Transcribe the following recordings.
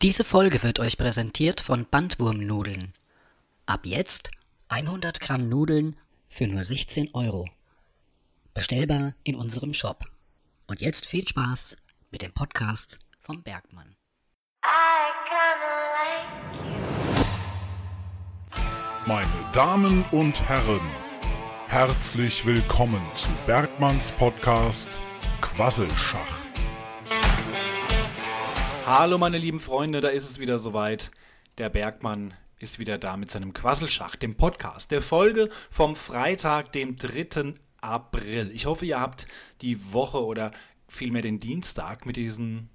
Diese Folge wird euch präsentiert von Bandwurmnudeln. Ab jetzt 100 Gramm Nudeln für nur 16 Euro. Bestellbar in unserem Shop. Und jetzt viel Spaß mit dem Podcast vom Bergmann. Meine Damen und Herren, herzlich willkommen zu Bergmanns Podcast Quasselschacht. Hallo meine lieben Freunde, da ist es wieder soweit. Der Bergmann ist wieder da mit seinem Quasselschacht, dem Podcast, der Folge vom Freitag, dem 3. April. Ich hoffe, ihr habt die Woche oder vielmehr den Dienstag mit diesen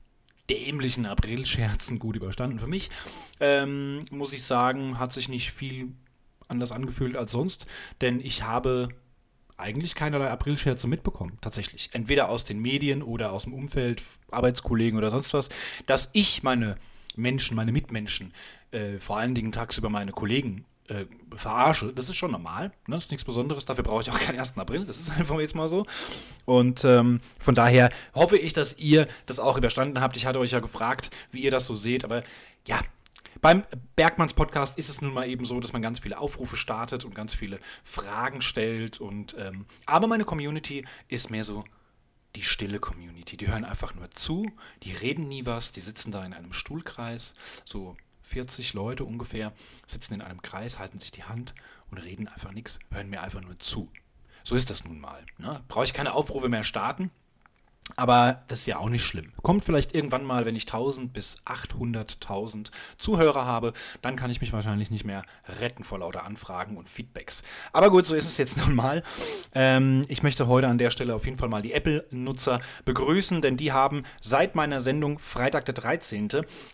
dämlichen Aprilscherzen gut überstanden. Für mich, ähm, muss ich sagen, hat sich nicht viel anders angefühlt als sonst, denn ich habe eigentlich keinerlei Aprilscherze mitbekommen, tatsächlich. Entweder aus den Medien oder aus dem Umfeld, Arbeitskollegen oder sonst was, dass ich meine Menschen, meine Mitmenschen, äh, vor allen Dingen tagsüber meine Kollegen äh, verarsche, das ist schon normal. Ne? Das ist nichts Besonderes. Dafür brauche ich auch keinen 1. April. Das ist einfach jetzt mal so. Und ähm, von daher hoffe ich, dass ihr das auch überstanden habt. Ich hatte euch ja gefragt, wie ihr das so seht. Aber ja, beim Bergmanns Podcast ist es nun mal eben so, dass man ganz viele Aufrufe startet und ganz viele Fragen stellt. Und, ähm, aber meine Community ist mehr so die stille Community. Die hören einfach nur zu, die reden nie was, die sitzen da in einem Stuhlkreis, so 40 Leute ungefähr, sitzen in einem Kreis, halten sich die Hand und reden einfach nichts, hören mir einfach nur zu. So ist das nun mal. Ne? Brauche ich keine Aufrufe mehr starten. Aber das ist ja auch nicht schlimm. Kommt vielleicht irgendwann mal, wenn ich 1000 bis 800.000 Zuhörer habe, dann kann ich mich wahrscheinlich nicht mehr retten vor lauter Anfragen und Feedbacks. Aber gut, so ist es jetzt nun mal. Ähm, ich möchte heute an der Stelle auf jeden Fall mal die Apple-Nutzer begrüßen, denn die haben seit meiner Sendung Freitag der 13.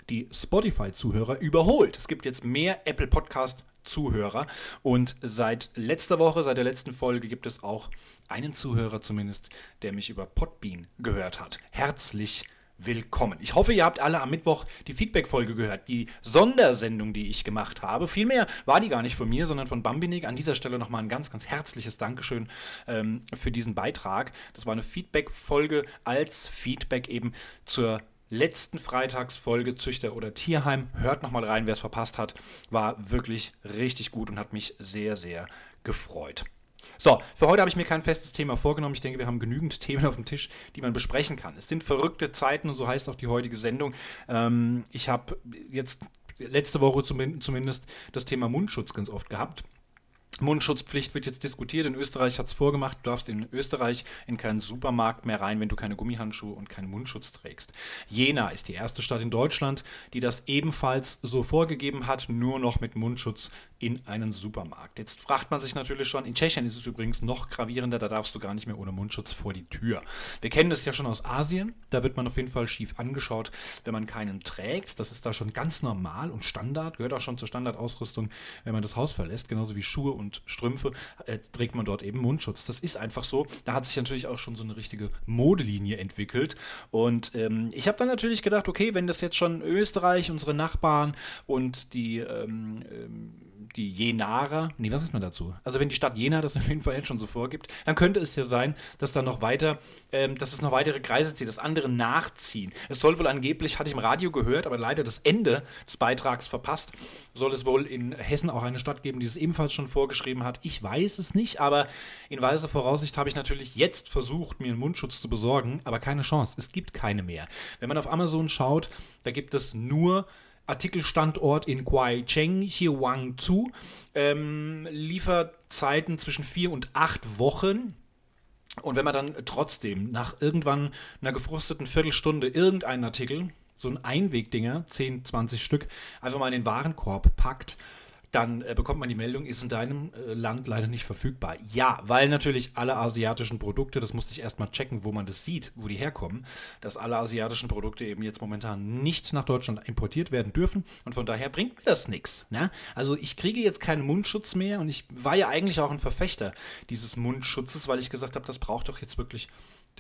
die Spotify-Zuhörer überholt. Es gibt jetzt mehr Apple Podcast Zuhörer. Und seit letzter Woche, seit der letzten Folge, gibt es auch einen Zuhörer zumindest, der mich über Podbean gehört hat. Herzlich willkommen. Ich hoffe, ihr habt alle am Mittwoch die Feedback-Folge gehört, die Sondersendung, die ich gemacht habe. Vielmehr war die gar nicht von mir, sondern von Bambinik. An dieser Stelle nochmal ein ganz, ganz herzliches Dankeschön ähm, für diesen Beitrag. Das war eine Feedback-Folge als Feedback eben zur letzten Freitagsfolge Züchter oder Tierheim. Hört nochmal rein, wer es verpasst hat. War wirklich richtig gut und hat mich sehr, sehr gefreut. So, für heute habe ich mir kein festes Thema vorgenommen. Ich denke, wir haben genügend Themen auf dem Tisch, die man besprechen kann. Es sind verrückte Zeiten und so heißt auch die heutige Sendung. Ähm, ich habe jetzt letzte Woche zumindest das Thema Mundschutz ganz oft gehabt. Mundschutzpflicht wird jetzt diskutiert. In Österreich hat es vorgemacht, du darfst in Österreich in keinen Supermarkt mehr rein, wenn du keine Gummihandschuhe und keinen Mundschutz trägst. Jena ist die erste Stadt in Deutschland, die das ebenfalls so vorgegeben hat, nur noch mit Mundschutz in einen Supermarkt. Jetzt fragt man sich natürlich schon, in Tschechien ist es übrigens noch gravierender, da darfst du gar nicht mehr ohne Mundschutz vor die Tür. Wir kennen das ja schon aus Asien, da wird man auf jeden Fall schief angeschaut, wenn man keinen trägt. Das ist da schon ganz normal und Standard, gehört auch schon zur Standardausrüstung, wenn man das Haus verlässt, genauso wie Schuhe und Strümpfe, äh, trägt man dort eben Mundschutz. Das ist einfach so. Da hat sich natürlich auch schon so eine richtige Modelinie entwickelt. Und ähm, ich habe dann natürlich gedacht, okay, wenn das jetzt schon Österreich, unsere Nachbarn und die ähm, ähm die Jenaer, nee, was sagt man dazu? Also wenn die Stadt Jena das auf jeden Fall jetzt schon so vorgibt, dann könnte es ja sein, dass da noch weiter, ähm, dass es noch weitere Kreise zieht, dass andere nachziehen. Es soll wohl angeblich, hatte ich im Radio gehört, aber leider das Ende des Beitrags verpasst, soll es wohl in Hessen auch eine Stadt geben, die es ebenfalls schon vorgeschrieben hat. Ich weiß es nicht, aber in weiser Voraussicht habe ich natürlich jetzt versucht, mir einen Mundschutz zu besorgen, aber keine Chance. Es gibt keine mehr. Wenn man auf Amazon schaut, da gibt es nur Artikelstandort in Guaicheng, Huangzhou, ähm, Lieferzeiten zwischen vier und acht Wochen. Und wenn man dann trotzdem nach irgendwann einer gefrosteten Viertelstunde irgendeinen Artikel, so ein Einwegdinger, 10, 20 Stück, einfach mal in den Warenkorb packt, dann äh, bekommt man die Meldung, ist in deinem äh, Land leider nicht verfügbar. Ja, weil natürlich alle asiatischen Produkte, das musste ich erstmal checken, wo man das sieht, wo die herkommen, dass alle asiatischen Produkte eben jetzt momentan nicht nach Deutschland importiert werden dürfen und von daher bringt mir das nichts. Ne? Also ich kriege jetzt keinen Mundschutz mehr und ich war ja eigentlich auch ein Verfechter dieses Mundschutzes, weil ich gesagt habe, das braucht doch jetzt wirklich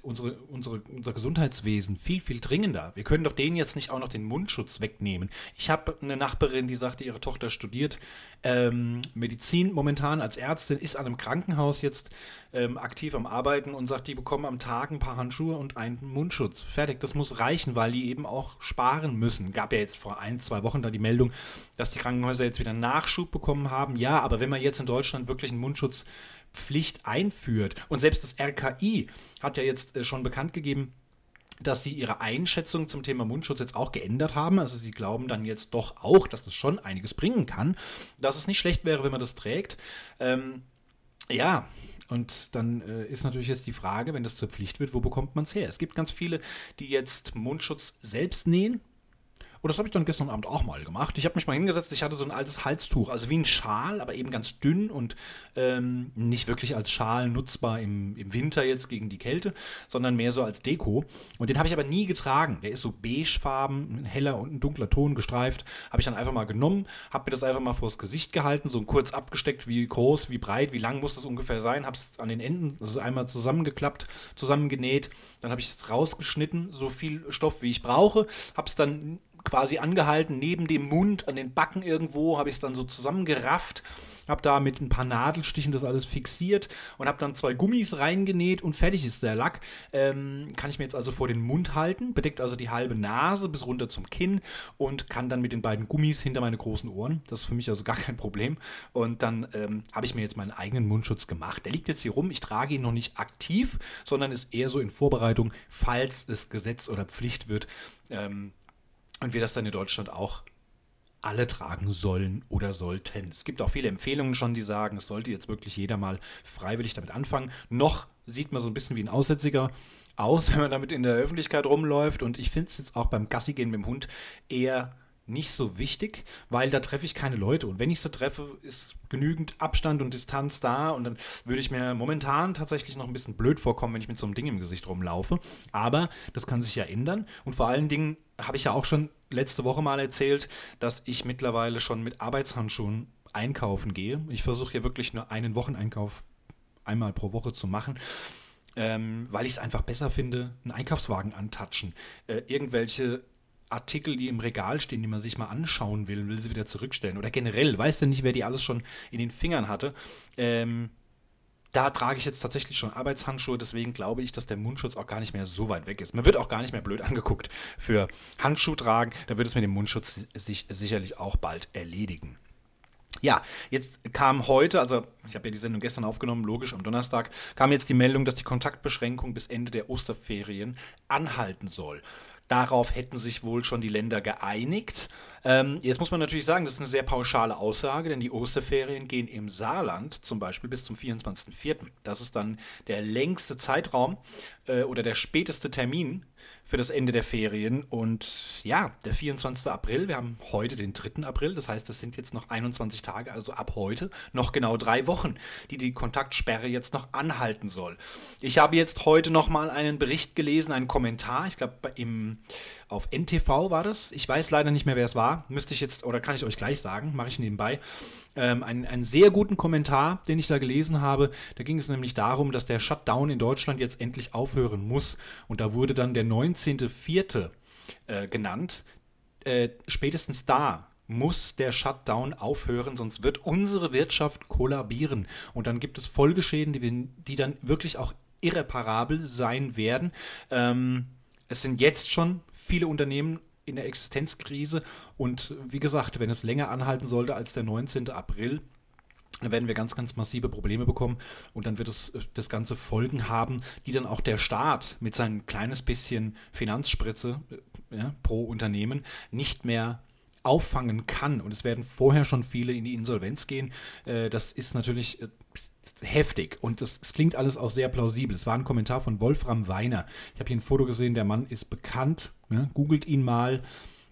unsere, unsere, unser Gesundheitswesen viel, viel dringender. Wir können doch denen jetzt nicht auch noch den Mundschutz wegnehmen. Ich habe eine Nachbarin, die sagte, ihre Tochter studiert ähm, Medizin momentan als Ärztin, ist an einem Krankenhaus jetzt ähm, aktiv am Arbeiten und sagt, die bekommen am Tag ein paar Handschuhe und einen Mundschutz. Fertig, das muss reichen, weil die eben auch sparen müssen. Gab ja jetzt vor ein, zwei Wochen da die Meldung, dass die Krankenhäuser jetzt wieder Nachschub bekommen haben. Ja, aber wenn man jetzt in Deutschland wirklich einen Mundschutz Pflicht einführt. Und selbst das RKI hat ja jetzt äh, schon bekannt gegeben, dass sie ihre Einschätzung zum Thema Mundschutz jetzt auch geändert haben. Also sie glauben dann jetzt doch auch, dass es schon einiges bringen kann, dass es nicht schlecht wäre, wenn man das trägt. Ähm, ja, und dann äh, ist natürlich jetzt die Frage, wenn das zur Pflicht wird, wo bekommt man es her? Es gibt ganz viele, die jetzt Mundschutz selbst nähen. Und das habe ich dann gestern Abend auch mal gemacht. Ich habe mich mal hingesetzt, ich hatte so ein altes Halstuch, also wie ein Schal, aber eben ganz dünn und ähm, nicht wirklich als Schal nutzbar im, im Winter jetzt gegen die Kälte, sondern mehr so als Deko. Und den habe ich aber nie getragen. Der ist so beigefarben, ein heller und ein dunkler Ton gestreift. Habe ich dann einfach mal genommen, habe mir das einfach mal vors Gesicht gehalten, so kurz abgesteckt, wie groß, wie breit, wie lang muss das ungefähr sein. Habe es an den Enden, also einmal zusammengeklappt, zusammengenäht. Dann habe ich es rausgeschnitten, so viel Stoff, wie ich brauche. Habe es dann quasi angehalten, neben dem Mund, an den Backen irgendwo, habe ich es dann so zusammengerafft, habe da mit ein paar Nadelstichen das alles fixiert und habe dann zwei Gummis reingenäht und fertig ist der Lack. Ähm, kann ich mir jetzt also vor den Mund halten, bedeckt also die halbe Nase bis runter zum Kinn und kann dann mit den beiden Gummis hinter meine großen Ohren. Das ist für mich also gar kein Problem. Und dann ähm, habe ich mir jetzt meinen eigenen Mundschutz gemacht. Der liegt jetzt hier rum. Ich trage ihn noch nicht aktiv, sondern ist eher so in Vorbereitung, falls es Gesetz oder Pflicht wird. Ähm, und wir das dann in Deutschland auch alle tragen sollen oder sollten. Es gibt auch viele Empfehlungen schon, die sagen, es sollte jetzt wirklich jeder mal freiwillig damit anfangen. Noch sieht man so ein bisschen wie ein Aussätziger aus, wenn man damit in der Öffentlichkeit rumläuft. Und ich finde es jetzt auch beim Gassi gehen mit dem Hund eher nicht so wichtig, weil da treffe ich keine Leute. Und wenn ich sie treffe, ist genügend Abstand und Distanz da. Und dann würde ich mir momentan tatsächlich noch ein bisschen blöd vorkommen, wenn ich mit so einem Ding im Gesicht rumlaufe. Aber das kann sich ja ändern. Und vor allen Dingen habe ich ja auch schon letzte Woche mal erzählt, dass ich mittlerweile schon mit Arbeitshandschuhen einkaufen gehe. Ich versuche hier wirklich nur einen Wocheneinkauf einmal pro Woche zu machen. Ähm, weil ich es einfach besser finde, einen Einkaufswagen antatschen, äh, irgendwelche Artikel, die im Regal stehen, die man sich mal anschauen will, will sie wieder zurückstellen. Oder generell, weiß denn nicht, wer die alles schon in den Fingern hatte. Ähm, da trage ich jetzt tatsächlich schon Arbeitshandschuhe, deswegen glaube ich, dass der Mundschutz auch gar nicht mehr so weit weg ist. Man wird auch gar nicht mehr blöd angeguckt für Handschuh tragen. Da wird es mit dem Mundschutz sich sicherlich auch bald erledigen. Ja, jetzt kam heute, also ich habe ja die Sendung gestern aufgenommen, logisch am Donnerstag, kam jetzt die Meldung, dass die Kontaktbeschränkung bis Ende der Osterferien anhalten soll. Darauf hätten sich wohl schon die Länder geeinigt. Ähm, jetzt muss man natürlich sagen, das ist eine sehr pauschale Aussage, denn die Osterferien gehen im Saarland zum Beispiel bis zum 24.04. Das ist dann der längste Zeitraum äh, oder der späteste Termin für das Ende der Ferien. Und ja, der 24. April, wir haben heute den 3. April, das heißt, es sind jetzt noch 21 Tage, also ab heute noch genau drei Wochen, die die Kontaktsperre jetzt noch anhalten soll. Ich habe jetzt heute nochmal einen Bericht gelesen, einen Kommentar, ich glaube auf NTV war das. Ich weiß leider nicht mehr, wer es war. Müsste ich jetzt, oder kann ich euch gleich sagen, mache ich nebenbei. Ähm, einen, einen sehr guten Kommentar, den ich da gelesen habe. Da ging es nämlich darum, dass der Shutdown in Deutschland jetzt endlich aufhören muss. Und da wurde dann der 19.04. Äh, genannt. Äh, spätestens da muss der Shutdown aufhören, sonst wird unsere Wirtschaft kollabieren. Und dann gibt es Folgeschäden, die, wir, die dann wirklich auch irreparabel sein werden. Ähm, es sind jetzt schon viele Unternehmen in der Existenzkrise und wie gesagt, wenn es länger anhalten sollte als der 19. April, dann werden wir ganz, ganz massive Probleme bekommen und dann wird es äh, das Ganze Folgen haben, die dann auch der Staat mit seinem kleines bisschen Finanzspritze äh, ja, pro Unternehmen nicht mehr auffangen kann. Und es werden vorher schon viele in die Insolvenz gehen. Äh, das ist natürlich heftig und das, das, klingt alles auch sehr plausibel. Es war ein Kommentar von Wolfram Weiner. Ich habe hier ein Foto gesehen, der Mann ist bekannt. Ne? Googelt ihn mal.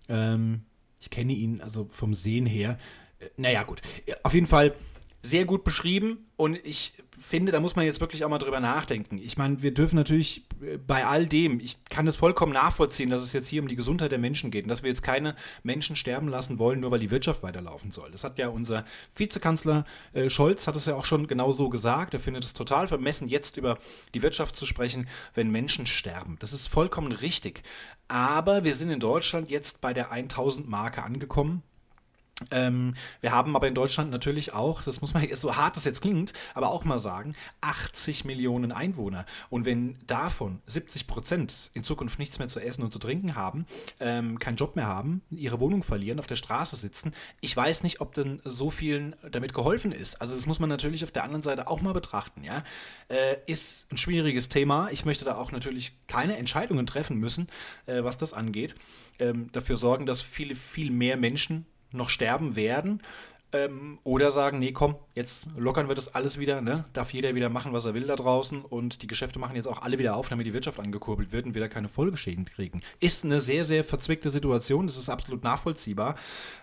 Ähm, ich kenne ihn also vom Sehen her. Äh, naja, gut. Auf jeden Fall sehr gut beschrieben und ich finde, da muss man jetzt wirklich auch mal drüber nachdenken. Ich meine, wir dürfen natürlich bei all dem, ich kann es vollkommen nachvollziehen, dass es jetzt hier um die Gesundheit der Menschen geht und dass wir jetzt keine Menschen sterben lassen wollen, nur weil die Wirtschaft weiterlaufen soll. Das hat ja unser Vizekanzler äh, Scholz hat es ja auch schon genau so gesagt. Er findet es total vermessen, jetzt über die Wirtschaft zu sprechen, wenn Menschen sterben. Das ist vollkommen richtig. Aber wir sind in Deutschland jetzt bei der 1000 Marke angekommen. Ähm, wir haben aber in Deutschland natürlich auch, das muss man, so hart das jetzt klingt, aber auch mal sagen, 80 Millionen Einwohner. Und wenn davon 70 Prozent in Zukunft nichts mehr zu essen und zu trinken haben, ähm, keinen Job mehr haben, ihre Wohnung verlieren, auf der Straße sitzen, ich weiß nicht, ob denn so vielen damit geholfen ist. Also das muss man natürlich auf der anderen Seite auch mal betrachten. Ja? Äh, ist ein schwieriges Thema. Ich möchte da auch natürlich keine Entscheidungen treffen müssen, äh, was das angeht. Ähm, dafür sorgen, dass viele, viel mehr Menschen noch sterben werden. Ähm, oder sagen, nee, komm, jetzt lockern wir das alles wieder, ne? Darf jeder wieder machen, was er will da draußen und die Geschäfte machen jetzt auch alle wieder auf, damit die Wirtschaft angekurbelt wird und wieder keine Folgeschäden kriegen. Ist eine sehr, sehr verzwickte Situation, das ist absolut nachvollziehbar.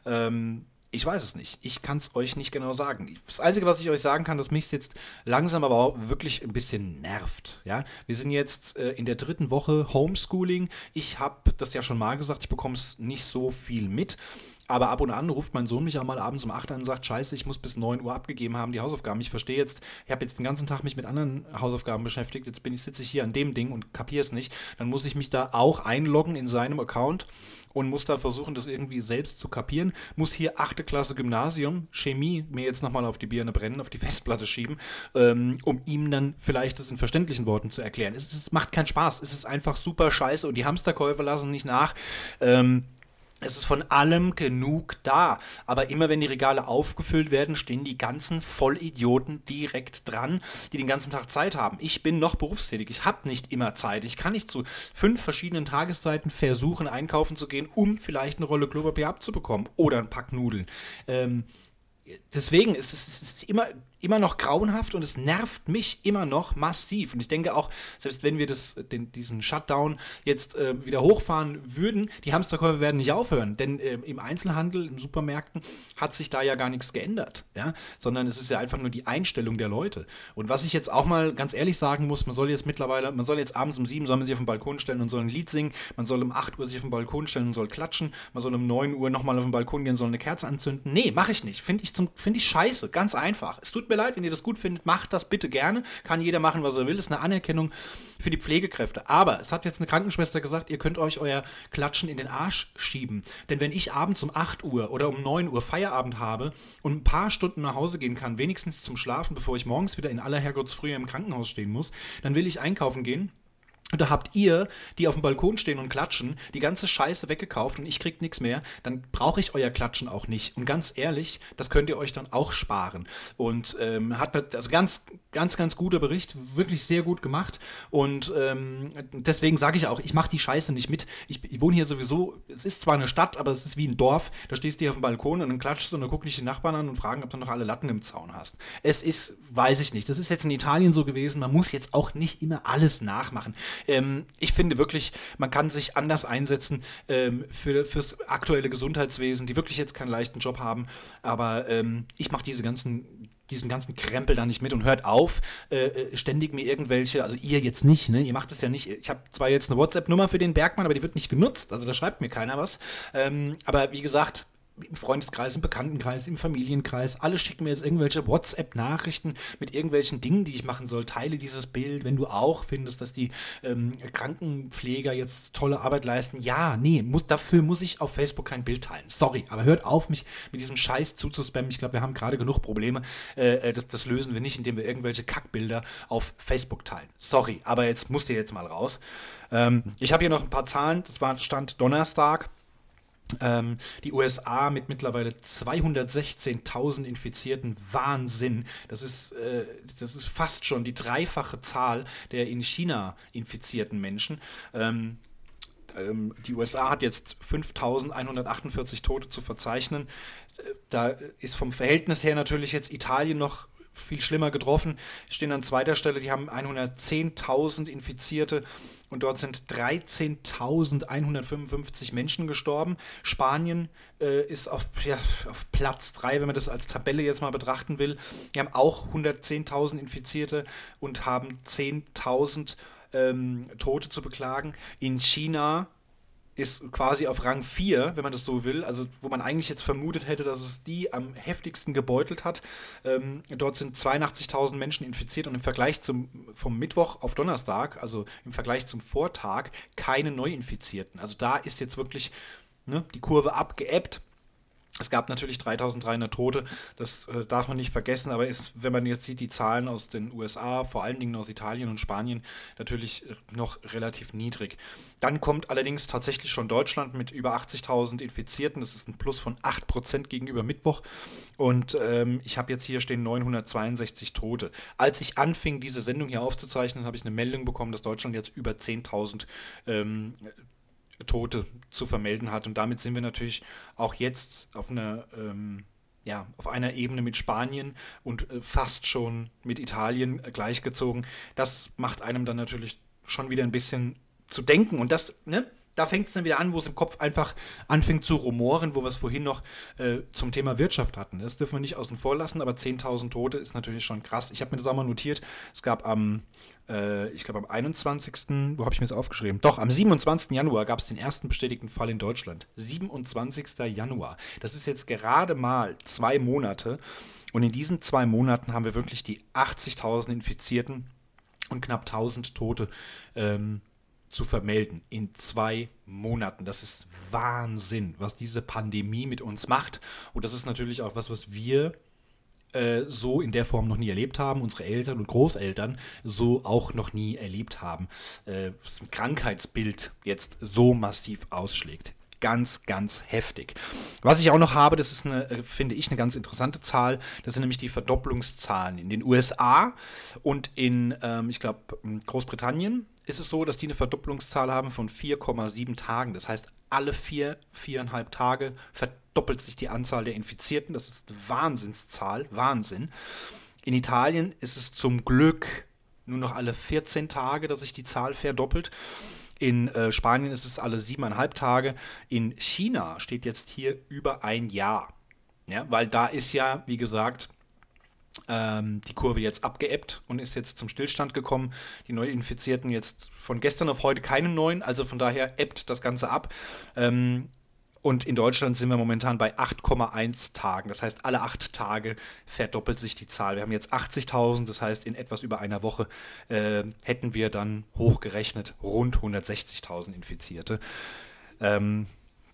Ähm, ich weiß es nicht. Ich kann es euch nicht genau sagen. Das Einzige, was ich euch sagen kann, dass mich jetzt langsam aber auch wirklich ein bisschen nervt. Ja? Wir sind jetzt äh, in der dritten Woche Homeschooling. Ich habe das ja schon mal gesagt, ich bekomme es nicht so viel mit. Aber ab und an ruft mein Sohn mich auch mal abends um 8 an und sagt, scheiße, ich muss bis 9 Uhr abgegeben haben, die Hausaufgaben. Ich verstehe jetzt, ich habe jetzt den ganzen Tag mich mit anderen Hausaufgaben beschäftigt, jetzt bin ich, sitze ich hier an dem Ding und kapiere es nicht. Dann muss ich mich da auch einloggen in seinem Account und muss da versuchen, das irgendwie selbst zu kapieren. Muss hier 8. Klasse Gymnasium, Chemie, mir jetzt nochmal auf die Birne brennen, auf die Festplatte schieben, ähm, um ihm dann vielleicht das in verständlichen Worten zu erklären. Es, es, macht keinen Spaß. Es ist einfach super scheiße und die Hamsterkäufe lassen nicht nach. Ähm, es ist von allem genug da. Aber immer wenn die Regale aufgefüllt werden, stehen die ganzen Vollidioten direkt dran, die den ganzen Tag Zeit haben. Ich bin noch berufstätig. Ich habe nicht immer Zeit. Ich kann nicht zu fünf verschiedenen Tageszeiten versuchen, einkaufen zu gehen, um vielleicht eine Rolle Klopapier abzubekommen oder ein Pack Nudeln. Ähm, deswegen ist es, ist immer immer noch grauenhaft und es nervt mich immer noch massiv. Und ich denke auch, selbst wenn wir das, den, diesen Shutdown jetzt äh, wieder hochfahren würden, die Hamsterkäufe werden nicht aufhören. Denn äh, im Einzelhandel, in Supermärkten, hat sich da ja gar nichts geändert. Ja? Sondern es ist ja einfach nur die Einstellung der Leute. Und was ich jetzt auch mal ganz ehrlich sagen muss, man soll jetzt mittlerweile, man soll jetzt abends um sieben soll man sich auf den Balkon stellen und soll ein Lied singen, man soll um acht Uhr sich auf den Balkon stellen und soll klatschen, man soll um neun Uhr nochmal auf den Balkon gehen und soll eine Kerze anzünden. Nee, mache ich nicht. Finde ich, find ich scheiße. Ganz einfach. Es tut mir leid, wenn ihr das gut findet, macht das bitte gerne. Kann jeder machen, was er will. Ist eine Anerkennung für die Pflegekräfte. Aber es hat jetzt eine Krankenschwester gesagt, ihr könnt euch euer Klatschen in den Arsch schieben. Denn wenn ich abends um 8 Uhr oder um 9 Uhr Feierabend habe und ein paar Stunden nach Hause gehen kann, wenigstens zum Schlafen, bevor ich morgens wieder in aller Herrgottsfrühe im Krankenhaus stehen muss, dann will ich einkaufen gehen und da habt ihr, die auf dem Balkon stehen und klatschen, die ganze Scheiße weggekauft und ich krieg nichts mehr, dann brauche ich euer Klatschen auch nicht. Und ganz ehrlich, das könnt ihr euch dann auch sparen. Und ähm, hat also ganz, ganz, ganz guter Bericht, wirklich sehr gut gemacht. Und ähm, deswegen sage ich auch, ich mache die Scheiße nicht mit. Ich, ich, wohne hier sowieso, es ist zwar eine Stadt, aber es ist wie ein Dorf. Da stehst du hier auf dem Balkon und dann klatschst du und dann gucken dich die Nachbarn an und fragen, ob du noch alle Latten im Zaun hast. Es ist, weiß ich nicht. Das ist jetzt in Italien so gewesen. Man muss jetzt auch nicht immer alles nachmachen. Ähm, ich finde wirklich, man kann sich anders einsetzen ähm, für, fürs aktuelle Gesundheitswesen, die wirklich jetzt keinen leichten Job haben. Aber ähm, ich mache diese ganzen diesen ganzen Krempel da nicht mit und hört auf, äh, äh, ständig mir irgendwelche, also ihr jetzt nicht, ne? Ihr macht es ja nicht. Ich habe zwar jetzt eine WhatsApp-Nummer für den Bergmann, aber die wird nicht genutzt, also da schreibt mir keiner was. Ähm, aber wie gesagt, im Freundeskreis, im Bekanntenkreis, im Familienkreis. Alle schicken mir jetzt irgendwelche WhatsApp-Nachrichten mit irgendwelchen Dingen, die ich machen soll. Teile dieses Bild, wenn du auch findest, dass die ähm, Krankenpfleger jetzt tolle Arbeit leisten. Ja, nee, muss, dafür muss ich auf Facebook kein Bild teilen. Sorry, aber hört auf, mich mit diesem Scheiß zuzuspammen. Ich glaube, wir haben gerade genug Probleme. Äh, äh, das, das, lösen wir nicht, indem wir irgendwelche Kackbilder auf Facebook teilen. Sorry, aber jetzt musst ihr jetzt mal raus. Ähm, ich habe hier noch ein paar Zahlen. Das war Stand Donnerstag. Ähm, die USA mit mittlerweile 216.000 Infizierten, Wahnsinn. Das ist, äh, das ist fast schon die dreifache Zahl der in China infizierten Menschen. Ähm, ähm, die USA hat jetzt 5.148 Tote zu verzeichnen. Äh, da ist vom Verhältnis her natürlich jetzt Italien noch viel schlimmer getroffen, stehen an zweiter Stelle, die haben 110.000 Infizierte und dort sind 13.155 Menschen gestorben. Spanien äh, ist auf, ja, auf Platz 3, wenn man das als Tabelle jetzt mal betrachten will. Die haben auch 110.000 Infizierte und haben 10.000 ähm, Tote zu beklagen. In China ist quasi auf Rang 4, wenn man das so will, also wo man eigentlich jetzt vermutet hätte, dass es die am heftigsten gebeutelt hat. Ähm, dort sind 82.000 Menschen infiziert und im Vergleich zum, vom Mittwoch auf Donnerstag, also im Vergleich zum Vortag, keine Neuinfizierten. Also da ist jetzt wirklich ne, die Kurve abgeebbt. Es gab natürlich 3300 Tote, das äh, darf man nicht vergessen, aber ist, wenn man jetzt sieht, die Zahlen aus den USA, vor allen Dingen aus Italien und Spanien, natürlich äh, noch relativ niedrig. Dann kommt allerdings tatsächlich schon Deutschland mit über 80.000 Infizierten, das ist ein Plus von 8% gegenüber Mittwoch und ähm, ich habe jetzt hier stehen 962 Tote. Als ich anfing, diese Sendung hier aufzuzeichnen, habe ich eine Meldung bekommen, dass Deutschland jetzt über 10.000 ähm, Tote zu vermelden hat. Und damit sind wir natürlich auch jetzt auf einer, ähm, ja, auf einer Ebene mit Spanien und äh, fast schon mit Italien äh, gleichgezogen. Das macht einem dann natürlich schon wieder ein bisschen zu denken. Und das, ne, da fängt es dann wieder an, wo es im Kopf einfach anfängt zu rumoren, wo wir es vorhin noch äh, zum Thema Wirtschaft hatten. Das dürfen wir nicht außen vor lassen, aber 10.000 Tote ist natürlich schon krass. Ich habe mir das auch mal notiert. Es gab am, äh, ich glaube am 21., wo habe ich mir das aufgeschrieben? Doch, am 27. Januar gab es den ersten bestätigten Fall in Deutschland. 27. Januar. Das ist jetzt gerade mal zwei Monate. Und in diesen zwei Monaten haben wir wirklich die 80.000 Infizierten und knapp 1000 Tote ähm, zu vermelden in zwei Monaten. Das ist Wahnsinn, was diese Pandemie mit uns macht. Und das ist natürlich auch was, was wir äh, so in der Form noch nie erlebt haben, unsere Eltern und Großeltern so auch noch nie erlebt haben. Äh, das Krankheitsbild jetzt so massiv ausschlägt ganz, ganz heftig. Was ich auch noch habe, das ist eine, äh, finde ich, eine ganz interessante Zahl. Das sind nämlich die Verdopplungszahlen in den USA und in, ähm, ich glaube, Großbritannien ist es so, dass die eine Verdopplungszahl haben von 4,7 Tagen. Das heißt, alle vier, viereinhalb Tage verdoppelt sich die Anzahl der Infizierten. Das ist eine Wahnsinnszahl, Wahnsinn. In Italien ist es zum Glück nur noch alle 14 Tage, dass sich die Zahl verdoppelt. In äh, Spanien ist es alle siebeneinhalb Tage. In China steht jetzt hier über ein Jahr. Ja, weil da ist ja, wie gesagt, ähm, die Kurve jetzt abgeebbt und ist jetzt zum Stillstand gekommen. Die Neuinfizierten jetzt von gestern auf heute keine neuen, also von daher ebbt das Ganze ab. Ähm, und in Deutschland sind wir momentan bei 8,1 Tagen. Das heißt, alle acht Tage verdoppelt sich die Zahl. Wir haben jetzt 80.000, das heißt, in etwas über einer Woche äh, hätten wir dann hochgerechnet rund 160.000 Infizierte. Ähm,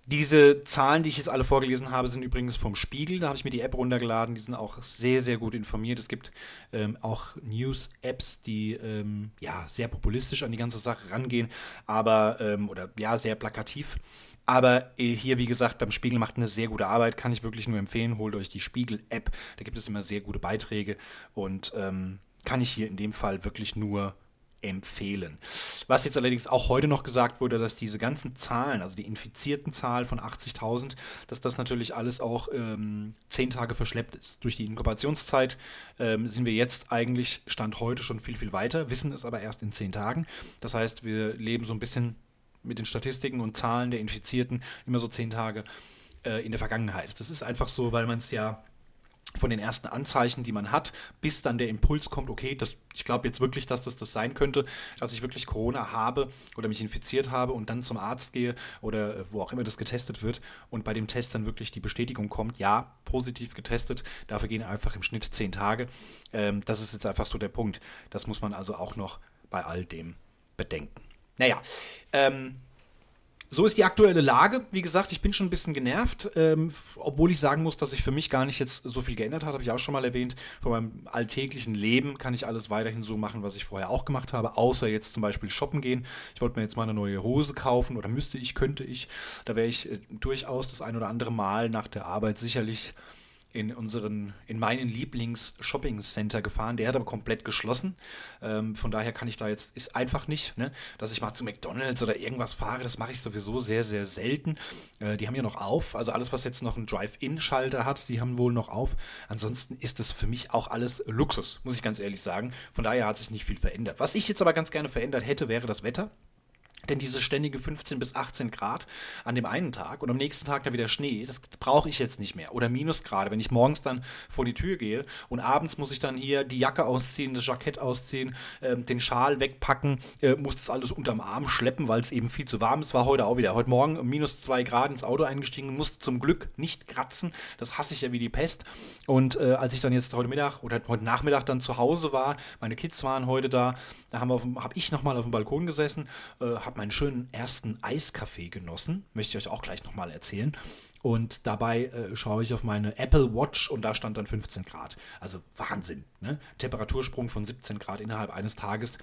diese Zahlen, die ich jetzt alle vorgelesen habe, sind übrigens vom Spiegel. Da habe ich mir die App runtergeladen. Die sind auch sehr, sehr gut informiert. Es gibt ähm, auch News-Apps, die ähm, ja sehr populistisch an die ganze Sache rangehen, aber ähm, oder ja sehr plakativ. Aber äh, hier, wie gesagt, beim Spiegel macht eine sehr gute Arbeit. Kann ich wirklich nur empfehlen. Holt euch die Spiegel-App. Da gibt es immer sehr gute Beiträge und ähm, kann ich hier in dem Fall wirklich nur empfehlen. Was jetzt allerdings auch heute noch gesagt wurde, dass diese ganzen Zahlen, also die infizierten Zahl von 80.000, dass das natürlich alles auch ähm, zehn Tage verschleppt ist. Durch die Inkubationszeit ähm, sind wir jetzt eigentlich, Stand heute, schon viel, viel weiter, wissen es aber erst in zehn Tagen. Das heißt, wir leben so ein bisschen mit den Statistiken und Zahlen der Infizierten immer so zehn Tage äh, in der Vergangenheit. Das ist einfach so, weil man es ja von den ersten Anzeichen, die man hat, bis dann der Impuls kommt, okay, das, ich glaube jetzt wirklich, dass das das sein könnte, dass ich wirklich Corona habe oder mich infiziert habe und dann zum Arzt gehe oder äh, wo auch immer das getestet wird und bei dem Test dann wirklich die Bestätigung kommt, ja, positiv getestet, dafür gehen einfach im Schnitt zehn Tage. Ähm, das ist jetzt einfach so der Punkt. Das muss man also auch noch bei all dem bedenken. Naja, ähm, so ist die aktuelle Lage. Wie gesagt, ich bin schon ein bisschen genervt, ähm, obwohl ich sagen muss, dass sich für mich gar nicht jetzt so viel geändert hat, habe ich auch schon mal erwähnt. Von meinem alltäglichen Leben kann ich alles weiterhin so machen, was ich vorher auch gemacht habe, außer jetzt zum Beispiel shoppen gehen. Ich wollte mir jetzt mal eine neue Hose kaufen oder müsste ich, könnte ich. Da wäre ich äh, durchaus das ein oder andere Mal nach der Arbeit sicherlich in unseren, in meinen Lieblings-Shopping-Center gefahren. Der hat aber komplett geschlossen. Ähm, von daher kann ich da jetzt, ist einfach nicht, ne, dass ich mal zu McDonalds oder irgendwas fahre. Das mache ich sowieso sehr, sehr selten. Äh, die haben ja noch auf. Also alles, was jetzt noch einen Drive-In-Schalter hat, die haben wohl noch auf. Ansonsten ist es für mich auch alles Luxus, muss ich ganz ehrlich sagen. Von daher hat sich nicht viel verändert. Was ich jetzt aber ganz gerne verändert hätte, wäre das Wetter. Denn diese ständige 15 bis 18 Grad an dem einen Tag und am nächsten Tag dann wieder Schnee, das brauche ich jetzt nicht mehr. Oder Minusgrade, wenn ich morgens dann vor die Tür gehe und abends muss ich dann hier die Jacke ausziehen, das Jackett ausziehen, äh, den Schal wegpacken, äh, muss das alles unterm Arm schleppen, weil es eben viel zu warm ist. War heute auch wieder. Heute Morgen minus 2 Grad ins Auto eingestiegen, musste zum Glück nicht kratzen. Das hasse ich ja wie die Pest. Und äh, als ich dann jetzt heute Mittag oder heute Nachmittag dann zu Hause war, meine Kids waren heute da, da habe hab ich nochmal auf dem Balkon gesessen, äh, habe meinen schönen ersten Eiskaffee genossen. Möchte ich euch auch gleich nochmal erzählen. Und dabei äh, schaue ich auf meine Apple Watch und da stand dann 15 Grad. Also Wahnsinn. Ne? Temperatursprung von 17 Grad innerhalb eines Tages.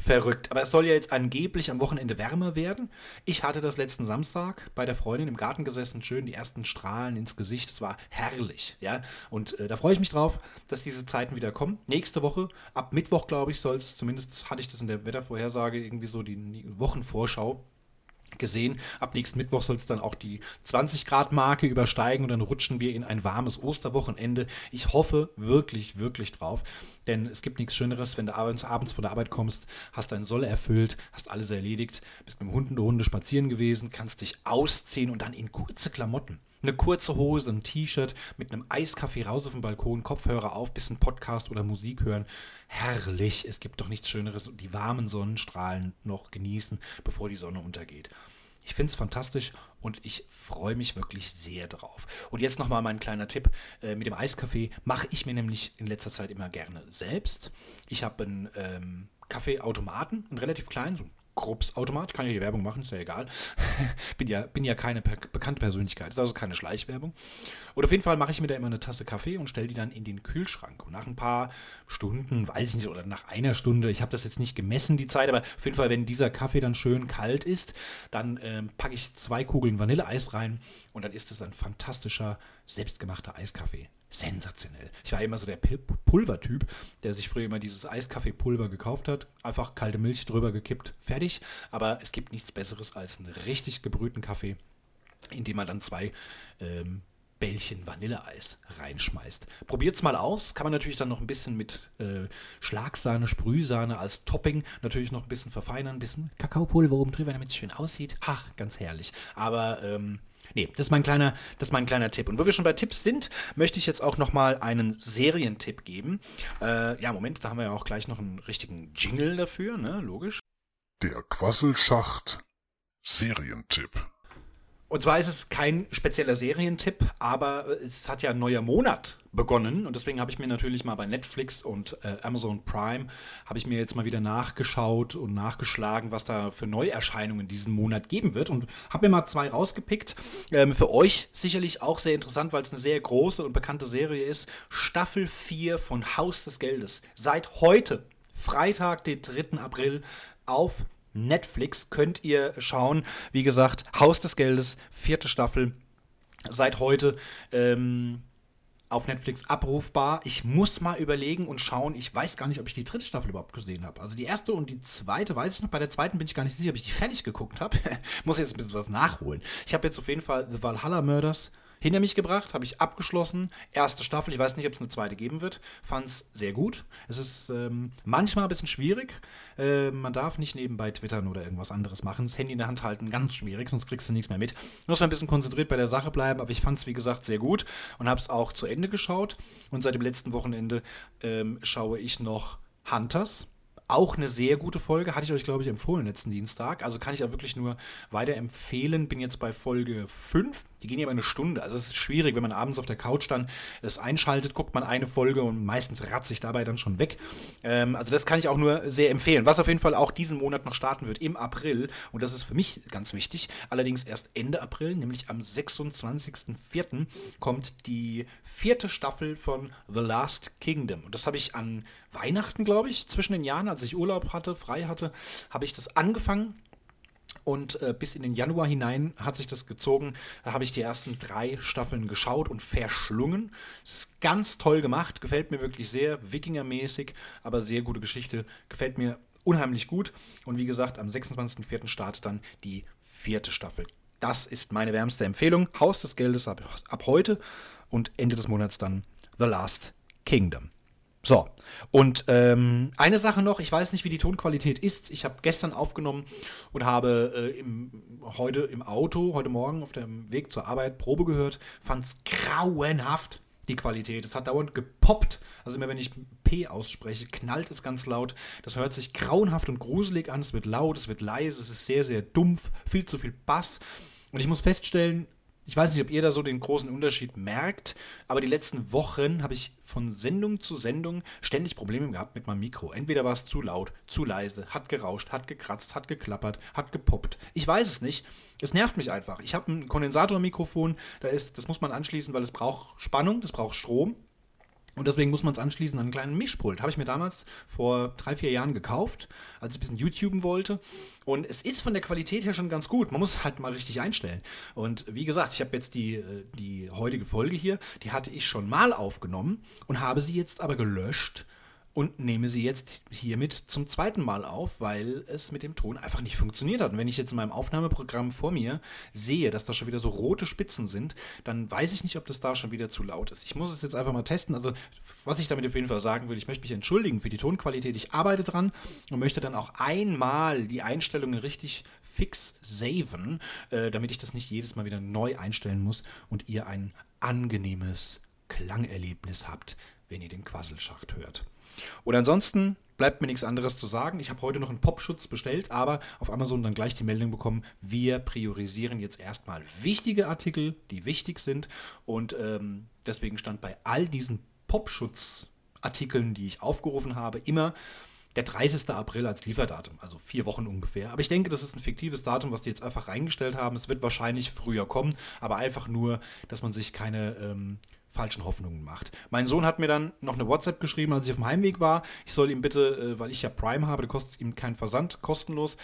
Verrückt. Aber es soll ja jetzt angeblich am Wochenende wärmer werden. Ich hatte das letzten Samstag bei der Freundin im Garten gesessen, schön die ersten Strahlen ins Gesicht. Es war herrlich, ja. Und äh, da freue ich mich drauf, dass diese Zeiten wieder kommen. Nächste Woche, ab Mittwoch, glaube ich, soll es, zumindest hatte ich das in der Wettervorhersage, irgendwie so die Wochenvorschau gesehen. Ab nächsten Mittwoch soll es dann auch die 20 Grad Marke übersteigen und dann rutschen wir in ein warmes Osterwochenende. Ich hoffe wirklich, wirklich drauf, denn es gibt nichts Schöneres, wenn du abends, abends von der Arbeit kommst, hast dein Soll erfüllt, hast alles erledigt, bist mit dem Hund und der Hunde spazieren gewesen, kannst dich ausziehen und dann in kurze Klamotten eine kurze Hose, ein T-Shirt mit einem Eiskaffee raus auf dem Balkon, Kopfhörer auf, bisschen Podcast oder Musik hören. Herrlich, es gibt doch nichts Schöneres, die warmen Sonnenstrahlen noch genießen, bevor die Sonne untergeht. Ich finde es fantastisch und ich freue mich wirklich sehr drauf. Und jetzt nochmal mein kleiner Tipp. Äh, mit dem Eiskaffee mache ich mir nämlich in letzter Zeit immer gerne selbst. Ich habe einen ähm, Kaffeeautomaten, einen relativ kleinen, so Krups-Automat. Kann ja hier Werbung machen, ist ja egal. bin, ja, bin ja keine per bekannte Persönlichkeit, ist also keine Schleichwerbung. Und auf jeden Fall mache ich mir da immer eine Tasse Kaffee und stelle die dann in den Kühlschrank. Und nach ein paar Stunden, weiß ich nicht, oder nach einer Stunde, ich habe das jetzt nicht gemessen, die Zeit, aber auf jeden Fall, wenn dieser Kaffee dann schön kalt ist, dann ähm, packe ich zwei Kugeln Vanilleeis rein und dann ist es ein fantastischer, selbstgemachter Eiskaffee sensationell. Ich war immer so der Pulvertyp, der sich früher immer dieses Eiskaffeepulver gekauft hat, einfach kalte Milch drüber gekippt, fertig. Aber es gibt nichts Besseres als einen richtig gebrühten Kaffee, in dem man dann zwei ähm, Bällchen Vanilleeis reinschmeißt. Probiert's mal aus. Kann man natürlich dann noch ein bisschen mit äh, Schlagsahne, Sprühsahne als Topping natürlich noch ein bisschen verfeinern, ein bisschen Kakaopulver oben drüber, damit es schön aussieht. Ha, ganz herrlich. Aber ähm, Nee, das ist mein kleiner, das ist mein kleiner Tipp. Und wo wir schon bei Tipps sind, möchte ich jetzt auch nochmal einen Serientipp geben. Äh, ja, Moment, da haben wir ja auch gleich noch einen richtigen Jingle dafür, ne? Logisch. Der Quasselschacht Serientipp. Und zwar ist es kein spezieller Serientipp, aber es hat ja ein neuer Monat begonnen und deswegen habe ich mir natürlich mal bei Netflix und äh, Amazon Prime habe ich mir jetzt mal wieder nachgeschaut und nachgeschlagen, was da für Neuerscheinungen diesen Monat geben wird und habe mir mal zwei rausgepickt. Ähm, für euch sicherlich auch sehr interessant, weil es eine sehr große und bekannte Serie ist. Staffel 4 von Haus des Geldes. Seit heute, Freitag, den 3. April, auf Netflix könnt ihr schauen. Wie gesagt, Haus des Geldes, vierte Staffel, seit heute. Ähm, auf Netflix abrufbar. Ich muss mal überlegen und schauen. Ich weiß gar nicht, ob ich die dritte Staffel überhaupt gesehen habe. Also die erste und die zweite weiß ich noch. Bei der zweiten bin ich gar nicht sicher, ob ich die fertig geguckt habe. muss jetzt ein bisschen was nachholen. Ich habe jetzt auf jeden Fall The Valhalla Murders hinter mich gebracht, habe ich abgeschlossen. Erste Staffel, ich weiß nicht, ob es eine zweite geben wird. Fand es sehr gut. Es ist ähm, manchmal ein bisschen schwierig. Äh, man darf nicht nebenbei twittern oder irgendwas anderes machen. Das Handy in der Hand halten, ganz schwierig, sonst kriegst du nichts mehr mit. Muss man ein bisschen konzentriert bei der Sache bleiben, aber ich fand es, wie gesagt, sehr gut und habe es auch zu Ende geschaut. Und seit dem letzten Wochenende ähm, schaue ich noch Hunters. Auch eine sehr gute Folge, hatte ich euch, glaube ich, empfohlen letzten Dienstag. Also kann ich auch wirklich nur weiterempfehlen. Bin jetzt bei Folge 5. Die gehen ja immer eine Stunde. Also es ist schwierig, wenn man abends auf der Couch dann das einschaltet, guckt man eine Folge und meistens ratze ich dabei dann schon weg. Ähm, also das kann ich auch nur sehr empfehlen. Was auf jeden Fall auch diesen Monat noch starten wird, im April. Und das ist für mich ganz wichtig. Allerdings erst Ende April, nämlich am 26.04. kommt die vierte Staffel von The Last Kingdom. Und das habe ich an Weihnachten, glaube ich, zwischen den Jahren, als ich Urlaub hatte, frei hatte, habe ich das angefangen Und äh, bis in den Januar hinein hat sich das gezogen. Da habe ich die ersten drei Staffeln geschaut und verschlungen. Ist ganz toll gemacht, gefällt mir wirklich sehr, Wikinger-mäßig, aber sehr gute Geschichte. Gefällt mir unheimlich gut. Und wie gesagt, am 26.04. startet dann die vierte Staffel. Das ist meine wärmste Empfehlung. Haus des Geldes ab, ab heute und Ende des Monats dann The Last Kingdom. So, und ähm, eine Sache noch, ich weiß nicht, wie die Tonqualität ist. Ich habe gestern aufgenommen und habe äh, im, heute im Auto, heute Morgen auf dem Weg zur Arbeit Probe gehört, fand es grauenhaft, die Qualität. Es hat dauernd gepoppt. Also immer wenn ich P ausspreche, knallt es ganz laut. Das hört sich grauenhaft und gruselig an. Es wird laut, es wird leise, es ist sehr, sehr dumpf, viel zu viel Bass. Und ich muss feststellen, ich weiß nicht, ob ihr da so den großen Unterschied merkt, aber die letzten Wochen habe ich von Sendung zu Sendung ständig Probleme gehabt mit meinem Mikro. Entweder war es zu laut, zu leise, hat gerauscht, hat gekratzt, hat geklappert, hat gepoppt. Ich weiß es nicht. Es nervt mich einfach. Ich habe ein Kondensatormikrofon, da ist, das muss man anschließen, weil es braucht Spannung, das braucht Strom. Und deswegen muss man es anschließen an einen kleinen Mischpult. Habe ich mir damals vor drei, vier Jahren gekauft, als ich ein bisschen YouTuben wollte. Und es ist von der Qualität her schon ganz gut. Man muss halt mal richtig einstellen. Und wie gesagt, ich habe jetzt die, äh, die heutige Folge hier, die hatte ich schon mal aufgenommen und habe sie jetzt aber gelöscht und nehme sie jetzt hiermit zum zweiten Mal auf, weil es mit dem Ton einfach nicht funktioniert hat. Und wenn ich jetzt in meinem Aufnahmeprogramm vor mir sehe, dass da schon wieder so rote Spitzen sind, dann weiß ich nicht, ob das da schon wieder zu laut ist. Ich muss es jetzt einfach mal testen. Also, was ich damit auf jeden Fall sagen will, ich möchte mich entschuldigen für die Tonqualität. Ich arbeite dran und möchte dann auch einmal die Einstellungen richtig fix saven, äh, damit ich das nicht jedes Mal wieder neu einstellen muss und ihr ein angenehmes Klangerlebnis habt, wenn ihr den Quasselschacht hört. Und ansonsten bleibt mir nichts anderes zu sagen. Ich habe heute noch einen Popschutz bestellt, aber auf Amazon dann gleich die Meldung bekommen, wir priorisieren jetzt erstmal wichtige Artikel, die wichtig sind. Und ähm, deswegen stand bei all diesen Popschutzartikeln, die ich aufgerufen habe, immer der 30. April als Lieferdatum, also vier Wochen ungefähr. Aber ich denke, das ist ein fiktives Datum, was die jetzt einfach reingestellt haben. Es wird wahrscheinlich früher kommen, aber einfach nur, dass man sich keine ähm, falschen Hoffnungen macht. Mein Sohn hat mir dann noch eine WhatsApp geschrieben, als ich auf dem Heimweg war. Ich soll ihm bitte, äh, weil ich ja Prime habe, da kostet es ihm keinen Versand, kostenlos,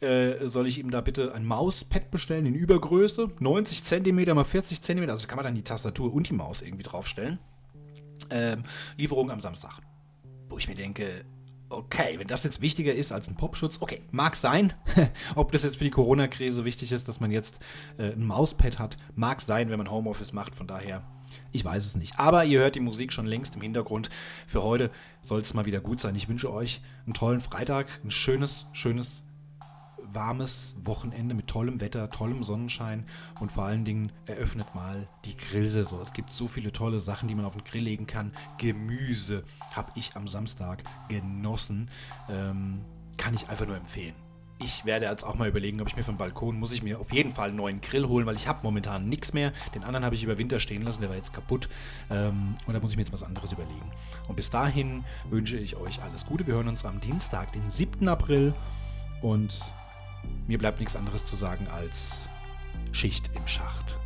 äh, soll ich ihm da bitte ein Mauspad bestellen in Übergröße, 90 cm mal 40 cm, also kann man dann die Tastatur und die Maus irgendwie draufstellen. Ähm, Lieferung am Samstag. Wo ich mir denke, okay, wenn das jetzt wichtiger ist als ein Popschutz, okay, mag sein. Ob das jetzt für die Corona-Krise wichtig ist, dass man jetzt äh, ein Mauspad hat, mag sein, wenn man Homeoffice macht. Von daher ich weiß es nicht. Aber ihr hört die Musik schon längst im Hintergrund. Für heute soll es mal wieder gut sein. Ich wünsche euch einen tollen Freitag, ein schönes, schönes, warmes Wochenende mit tollem Wetter, tollem Sonnenschein und vor allen Dingen eröffnet mal die Grillsaison. Es gibt so viele tolle Sachen, die man auf den Grill legen kann. Gemüse habe ich am Samstag genossen. Ähm, kann ich einfach nur empfehlen ich werde jetzt auch mal überlegen, ob ich mir vom Balkon, muss ich mir auf jeden Fall einen neuen Grill holen, weil ich habe momentan nichts mehr. Den anderen habe ich über Winter stehen lassen, der war jetzt kaputt. Ähm, und da muss ich mir jetzt was anderes überlegen. Und bis dahin wünsche ich euch alles Gute. Wir hören uns am Dienstag, den 7. April. Und mir bleibt nichts anderes zu sagen als Schicht im Schacht.